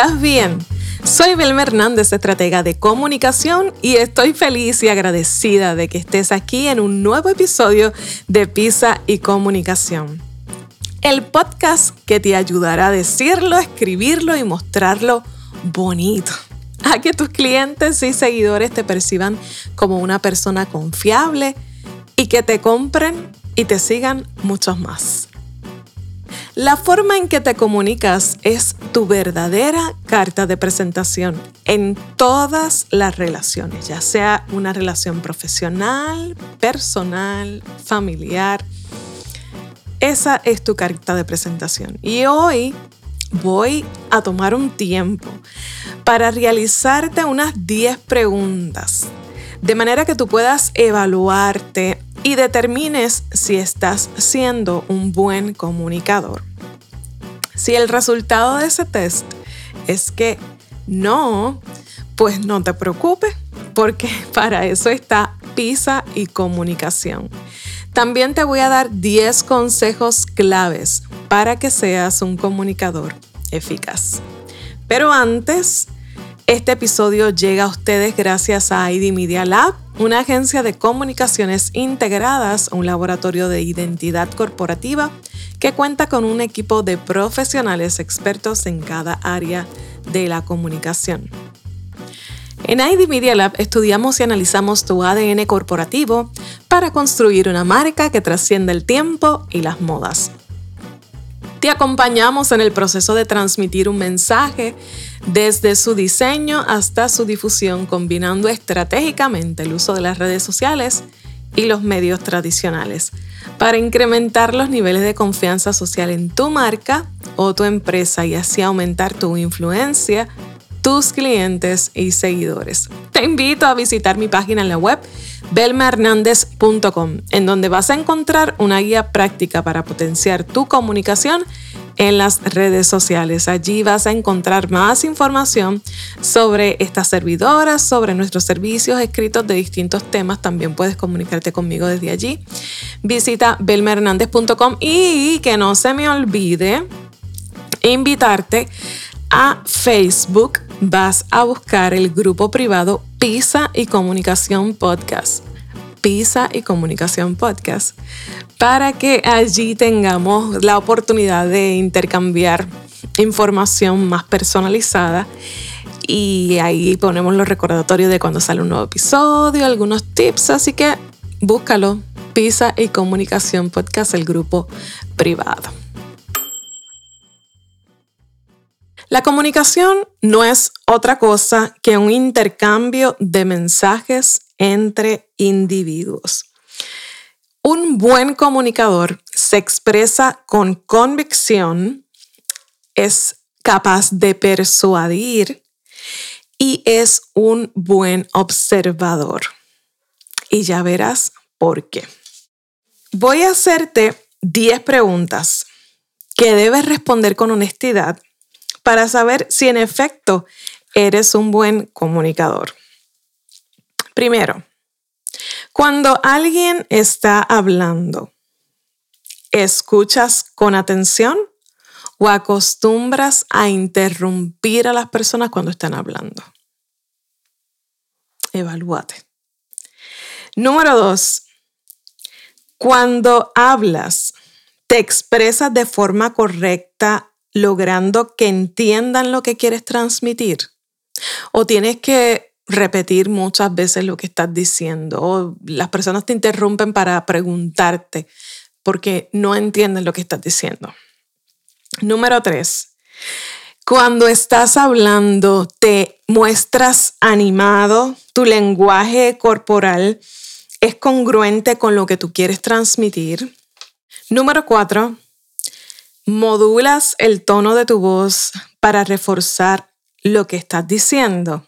¿Estás bien? Soy Belma Hernández, estratega de comunicación, y estoy feliz y agradecida de que estés aquí en un nuevo episodio de Pisa y Comunicación. El podcast que te ayudará a decirlo, escribirlo y mostrarlo bonito. A que tus clientes y seguidores te perciban como una persona confiable y que te compren y te sigan muchos más. La forma en que te comunicas es tu verdadera carta de presentación en todas las relaciones, ya sea una relación profesional, personal, familiar. Esa es tu carta de presentación. Y hoy voy a tomar un tiempo para realizarte unas 10 preguntas, de manera que tú puedas evaluarte y determines si estás siendo un buen comunicador. Si el resultado de ese test es que no, pues no te preocupes, porque para eso está PISA y comunicación. También te voy a dar 10 consejos claves para que seas un comunicador eficaz. Pero antes, este episodio llega a ustedes gracias a ID Media Lab, una agencia de comunicaciones integradas, un laboratorio de identidad corporativa que cuenta con un equipo de profesionales expertos en cada área de la comunicación. En ID Media Lab estudiamos y analizamos tu ADN corporativo para construir una marca que trascienda el tiempo y las modas. Te acompañamos en el proceso de transmitir un mensaje desde su diseño hasta su difusión, combinando estratégicamente el uso de las redes sociales y los medios tradicionales para incrementar los niveles de confianza social en tu marca o tu empresa y así aumentar tu influencia, tus clientes y seguidores. Te invito a visitar mi página en la web belmahernandez.com, en donde vas a encontrar una guía práctica para potenciar tu comunicación en las redes sociales. Allí vas a encontrar más información sobre estas servidoras, sobre nuestros servicios escritos de distintos temas. También puedes comunicarte conmigo desde allí. Visita belmahernandez.com y que no se me olvide invitarte a Facebook. Vas a buscar el grupo privado Pisa y Comunicación Podcast. Pisa y Comunicación Podcast, para que allí tengamos la oportunidad de intercambiar información más personalizada y ahí ponemos los recordatorios de cuando sale un nuevo episodio, algunos tips, así que búscalo, Pisa y Comunicación Podcast, el grupo privado. La comunicación no es otra cosa que un intercambio de mensajes entre individuos. Un buen comunicador se expresa con convicción, es capaz de persuadir y es un buen observador. Y ya verás por qué. Voy a hacerte 10 preguntas que debes responder con honestidad para saber si en efecto eres un buen comunicador. Primero, cuando alguien está hablando, ¿escuchas con atención o acostumbras a interrumpir a las personas cuando están hablando? Evalúate. Número dos, cuando hablas, ¿te expresas de forma correcta logrando que entiendan lo que quieres transmitir? ¿O tienes que repetir muchas veces lo que estás diciendo o las personas te interrumpen para preguntarte porque no entienden lo que estás diciendo. Número tres, cuando estás hablando te muestras animado, tu lenguaje corporal es congruente con lo que tú quieres transmitir. Número cuatro, modulas el tono de tu voz para reforzar lo que estás diciendo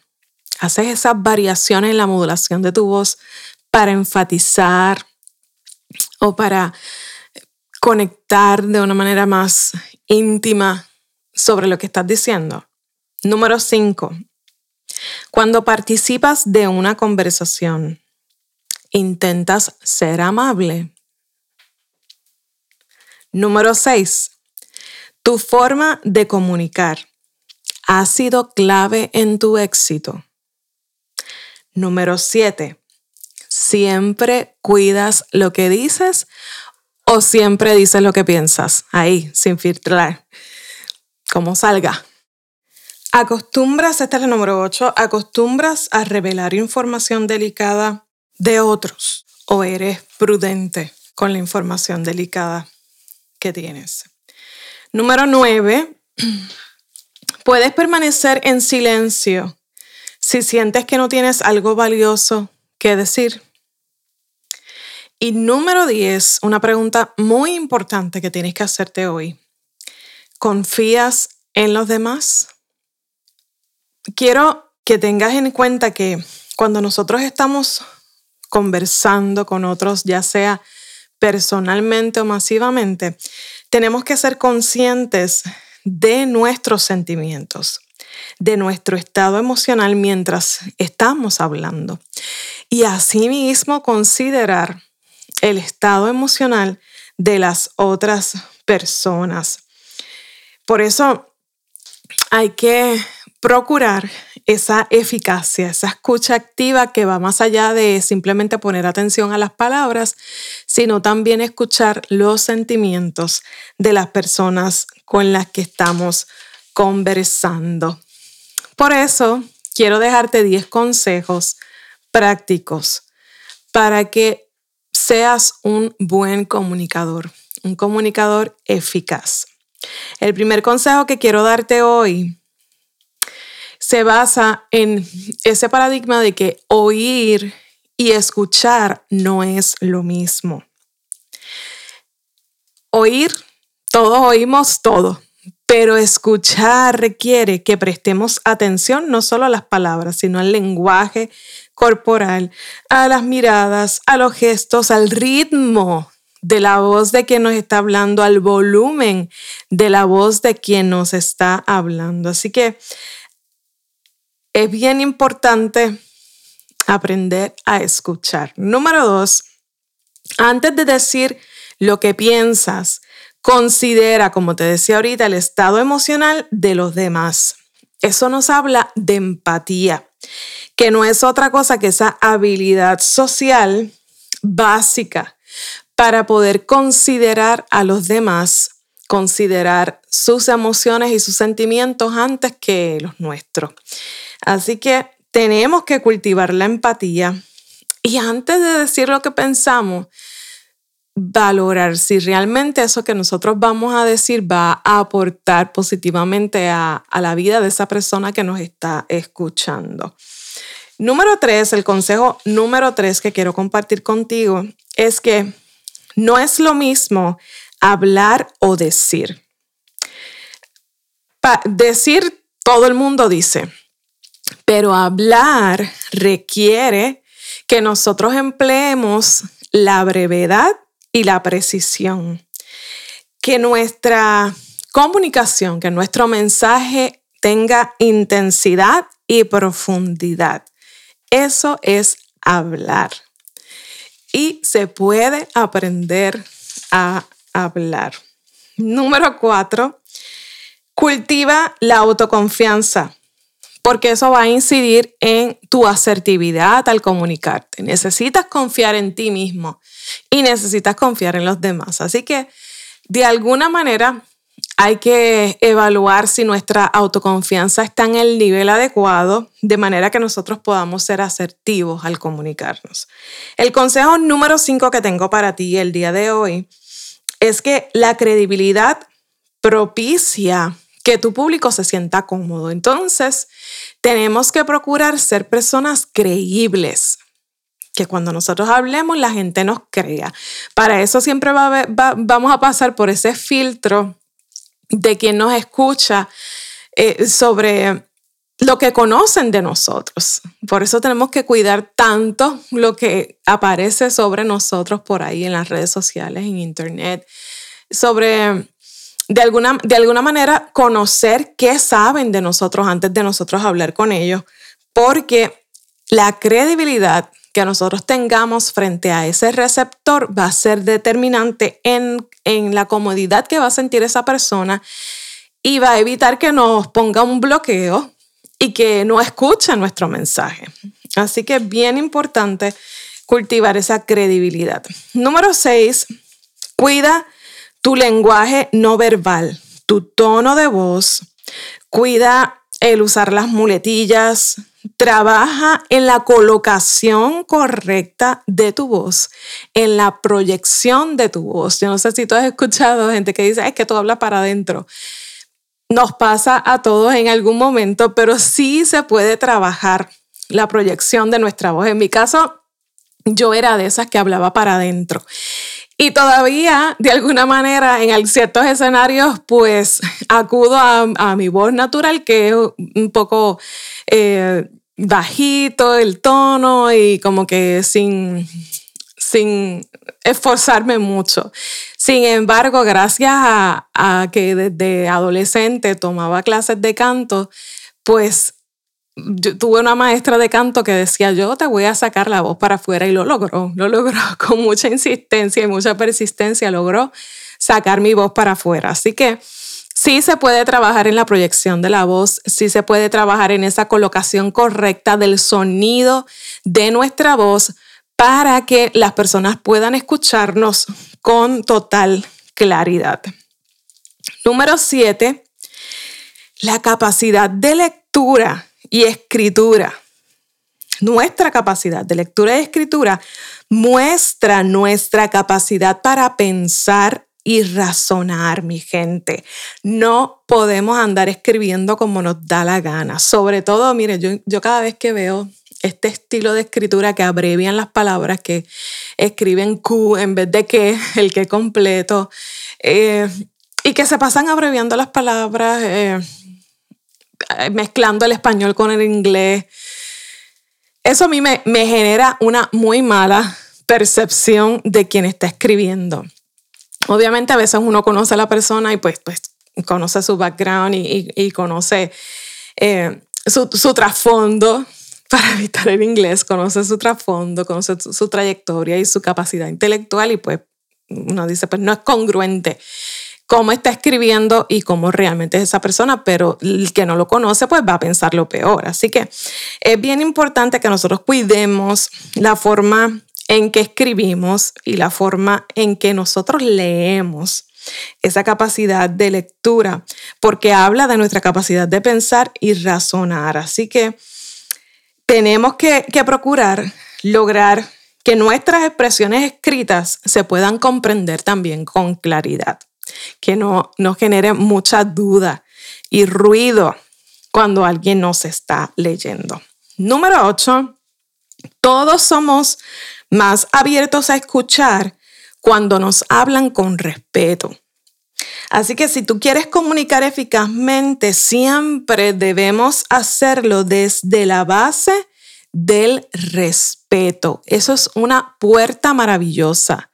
haces esas variaciones en la modulación de tu voz para enfatizar o para conectar de una manera más íntima sobre lo que estás diciendo. Número 5. Cuando participas de una conversación, intentas ser amable. Número 6. Tu forma de comunicar ha sido clave en tu éxito. Número 7. Siempre cuidas lo que dices o siempre dices lo que piensas. Ahí, sin filtrar. Como salga. Acostumbras, esta es la número 8, acostumbras a revelar información delicada de otros o eres prudente con la información delicada que tienes. Número 9, puedes permanecer en silencio si sientes que no tienes algo valioso que decir. Y número 10, una pregunta muy importante que tienes que hacerte hoy. ¿Confías en los demás? quiero que tengas en cuenta que cuando nosotros estamos conversando con otros, ya sea personalmente o masivamente, tenemos que ser conscientes de nuestros sentimientos, de nuestro estado emocional mientras estamos hablando. Y asimismo considerar el estado emocional de las otras personas. Por eso hay que procurar esa eficacia, esa escucha activa que va más allá de simplemente poner atención a las palabras, sino también escuchar los sentimientos de las personas con las que estamos conversando. Por eso, quiero dejarte 10 consejos prácticos para que seas un buen comunicador, un comunicador eficaz. El primer consejo que quiero darte hoy se basa en ese paradigma de que oír y escuchar no es lo mismo. Oír, todos oímos todo, pero escuchar requiere que prestemos atención no solo a las palabras, sino al lenguaje corporal, a las miradas, a los gestos, al ritmo de la voz de quien nos está hablando, al volumen de la voz de quien nos está hablando. Así que es bien importante aprender a escuchar. Número dos, antes de decir lo que piensas, considera, como te decía ahorita, el estado emocional de los demás. Eso nos habla de empatía, que no es otra cosa que esa habilidad social básica para poder considerar a los demás, considerar sus emociones y sus sentimientos antes que los nuestros. Así que tenemos que cultivar la empatía y antes de decir lo que pensamos, valorar si realmente eso que nosotros vamos a decir va a aportar positivamente a, la vida de esa persona que nos está escuchando. Número tres, el consejo número tres que quiero compartir contigo es que no es lo mismo hablar o decir. decir, todo el mundo dice, pero hablar requiere que nosotros empleemos la brevedad y la precisión. Que nuestra comunicación, que nuestro mensaje tenga intensidad y profundidad. Eso es hablar. Y se puede aprender a hablar. Número cuatro, cultiva la autoconfianza porque eso va a incidir en tu asertividad al comunicarte. Necesitas confiar en ti mismo y necesitas confiar en los demás. Así que, de alguna manera, hay que evaluar si nuestra autoconfianza está en el nivel adecuado, de manera que nosotros podamos ser asertivos al comunicarnos. El consejo número 5 que tengo para ti el día de hoy es que la credibilidad propicia que tu público se sienta cómodo. Entonces, tenemos que procurar ser personas creíbles, que cuando nosotros hablemos la gente nos crea. Para eso siempre vamos a pasar por ese filtro de quien nos escucha eh, sobre lo que conocen de nosotros. Por eso tenemos que cuidar tanto lo que aparece sobre nosotros por ahí en las redes sociales, en internet, sobre de alguna, de alguna manera conocer qué saben de nosotros antes de nosotros hablar con ellos, porque la credibilidad que nosotros tengamos frente a ese receptor va a ser determinante en, en la comodidad que va a sentir esa persona y va a evitar que nos ponga un bloqueo y que no escuche nuestro mensaje. Así que es bien importante cultivar esa credibilidad. Número seis, cuida tu lenguaje no verbal, tu tono de voz, cuida el usar las muletillas, trabaja en la colocación correcta de tu voz, en la proyección de tu voz. Yo no sé si tú has escuchado gente que dice, es que tú hablas para adentro. Nos pasa a todos en algún momento, pero sí se puede trabajar la proyección de nuestra voz. En mi caso, yo era de esas que hablaba para adentro. Y todavía, de alguna manera, en ciertos escenarios, pues acudo a, mi voz natural, que es un poco eh, bajito el tono y como que sin, sin esforzarme mucho. Sin embargo, gracias a, que desde adolescente tomaba clases de canto, pues tuve una maestra de canto que decía, yo te voy a sacar la voz para afuera y lo logró, lo logró con mucha insistencia y mucha persistencia, logró sacar mi voz para afuera. Así que sí se puede trabajar en la proyección de la voz, sí se puede trabajar en esa colocación correcta del sonido de nuestra voz para que las personas puedan escucharnos con total claridad. Número siete, la capacidad de lectura y escritura. Nuestra capacidad de lectura y escritura muestra nuestra capacidad para pensar y razonar, mi gente. No podemos andar escribiendo como nos da la gana. Sobre todo, mire, yo, yo cada vez que veo este estilo de escritura que abrevian las palabras, que escriben Q en vez de que, el que completo, eh, y que se pasan abreviando las palabras, eh, mezclando el español con el inglés. Eso a mí me, me genera una muy mala percepción de quien está escribiendo. Obviamente a veces uno conoce a la persona y pues, pues conoce su background y, conoce eh, su, su trasfondo, para evitar el inglés, conoce su trasfondo, conoce su, trayectoria y su capacidad intelectual y pues uno dice, pues no es congruente cómo está escribiendo y cómo realmente es esa persona, pero el que no lo conoce pues va a pensar lo peor. Así que es bien importante que nosotros cuidemos la forma en que escribimos y la forma en que nosotros leemos esa capacidad de lectura, porque habla de nuestra capacidad de pensar y razonar. Así que tenemos que, procurar lograr que nuestras expresiones escritas se puedan comprender también con claridad, que no nos genere mucha duda y ruido cuando alguien nos está leyendo. Número 8, todos somos más abiertos a escuchar cuando nos hablan con respeto. Así que si tú quieres comunicar eficazmente, siempre debemos hacerlo desde la base del respeto. Eso es una puerta maravillosa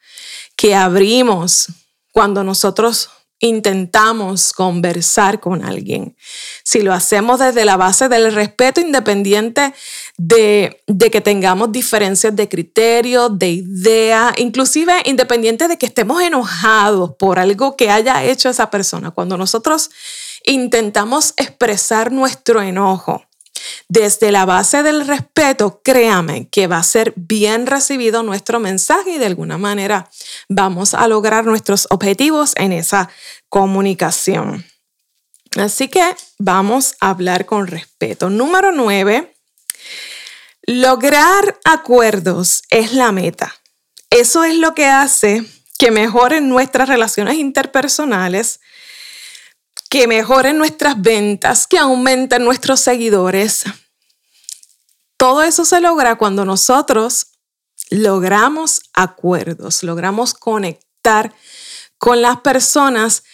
que abrimos cuando nosotros intentamos conversar con alguien. Si lo hacemos desde la base del respeto, independiente de, que tengamos diferencias de criterio, de idea, inclusive independiente de que estemos enojados por algo que haya hecho esa persona, cuando nosotros intentamos expresar nuestro enojo desde la base del respeto, créame que va a ser bien recibido nuestro mensaje y de alguna manera vamos a lograr nuestros objetivos en esa comunicación. Así que vamos a hablar con respeto. Número nueve, lograr acuerdos es la meta. Eso es lo que hace que mejoren nuestras relaciones interpersonales, que mejoren nuestras ventas, que aumenten nuestros seguidores. Todo eso se logra cuando nosotros logramos acuerdos, logramos conectar con las personas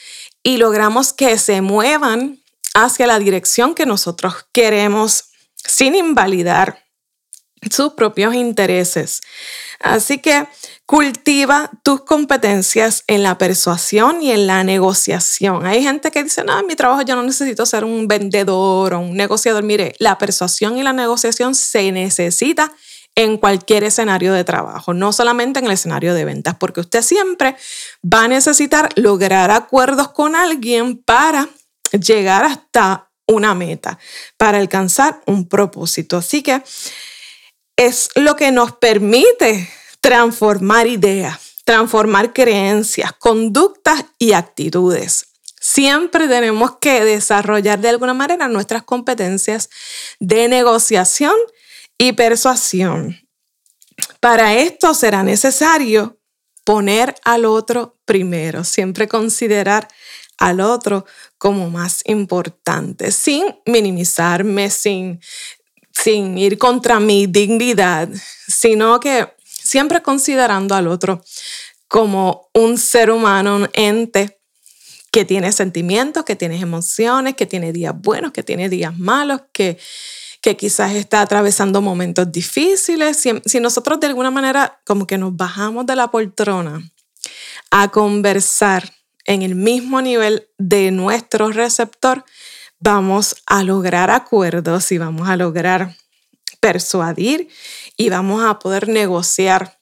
y logramos que se muevan hacia la dirección que nosotros queremos sin invalidar sus propios intereses. Así que cultiva tus competencias en la persuasión y en la negociación. Hay gente que dice, no, en mi trabajo yo no necesito ser un vendedor o un negociador. Mire, la persuasión y la negociación se necesita en cualquier escenario de trabajo, no solamente en el escenario de ventas, porque usted siempre va a necesitar lograr acuerdos con alguien para llegar hasta una meta, para alcanzar un propósito. Así que es lo que nos permite transformar ideas, transformar creencias, conductas y actitudes. Siempre tenemos que desarrollar de alguna manera nuestras competencias de negociación y persuasión. Para esto será necesario poner al otro primero, siempre considerar al otro como más importante, sin minimizarme, sin, sin ir contra mi dignidad, sino que siempre considerando al otro como un ser humano, un ente que tiene sentimientos, que tiene emociones, que tiene días buenos, que tiene días malos, que, que quizás está atravesando momentos difíciles. Si, si, nosotros de alguna manera como que nos bajamos de la poltrona a conversar en el mismo nivel de nuestro receptor, vamos a lograr acuerdos y vamos a lograr persuadir y vamos a poder negociar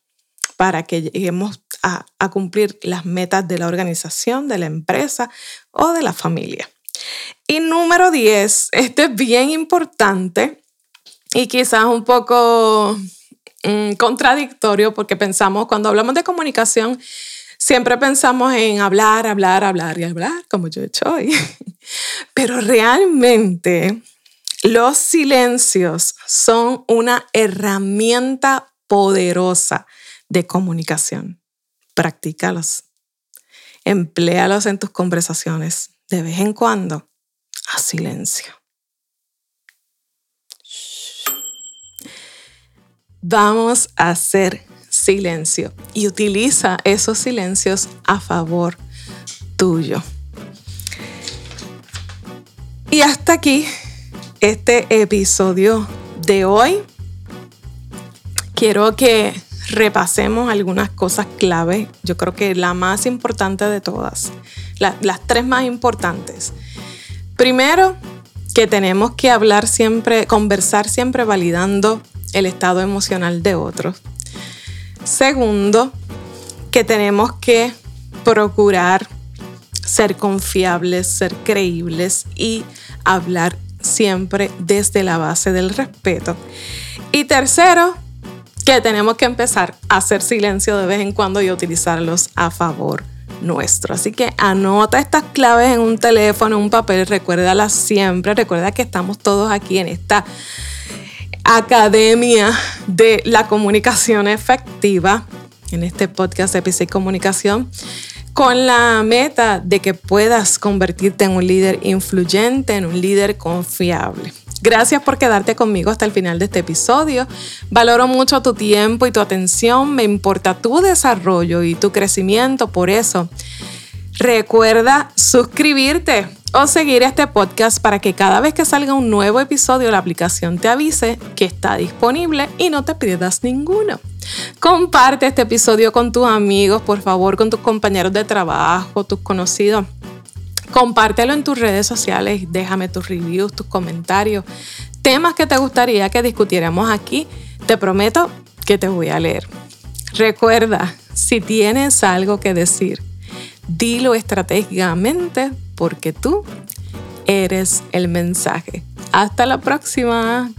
para que lleguemos a, cumplir las metas de la organización, de la empresa o de la familia. Y número 10, este es bien importante y quizás un poco mm, contradictorio porque pensamos, cuando hablamos de comunicación, siempre pensamos en hablar, hablar, hablar y hablar, como yo he hecho hoy. Pero realmente los silencios son una herramienta poderosa de comunicación. Practícalos. Empléalos en tus conversaciones. De vez en cuando, a silencio. Vamos a hacer silencio y utiliza esos silencios a favor tuyo. Y hasta aquí este episodio de hoy. Quiero que repasemos algunas cosas clave. Yo creo que la más importante de todas, las tres más importantes. Primero, que tenemos que hablar siempre, conversar siempre validando el estado emocional de otros. Segundo, que tenemos que procurar ser confiables, ser creíbles y hablar siempre desde la base del respeto. Y tercero, que tenemos que empezar a hacer silencio de vez en cuando y utilizarlos a favor nuestro. Así que anota estas claves en un teléfono, en un papel, recuérdalas siempre, recuerda que estamos todos aquí en esta academia de la comunicación efectiva, en este podcast de PC Comunicación con la meta de que puedas convertirte en un líder influyente, en un líder confiable. Gracias por quedarte conmigo hasta el final de este episodio. Valoro mucho tu tiempo y tu atención. Me importa tu desarrollo y tu crecimiento. Por eso, recuerda suscribirte o seguir este podcast para que cada vez que salga un nuevo episodio la aplicación te avise que está disponible y no te pierdas ninguno. Comparte este episodio con tus amigos, por favor, con tus compañeros de trabajo, tus conocidos. Compártelo en tus redes sociales, déjame tus reviews, tus comentarios, temas que te gustaría que discutiéramos aquí. Te prometo que te voy a leer. Recuerda, si tienes algo que decir, dilo estratégicamente porque tú eres el mensaje. Hasta la próxima.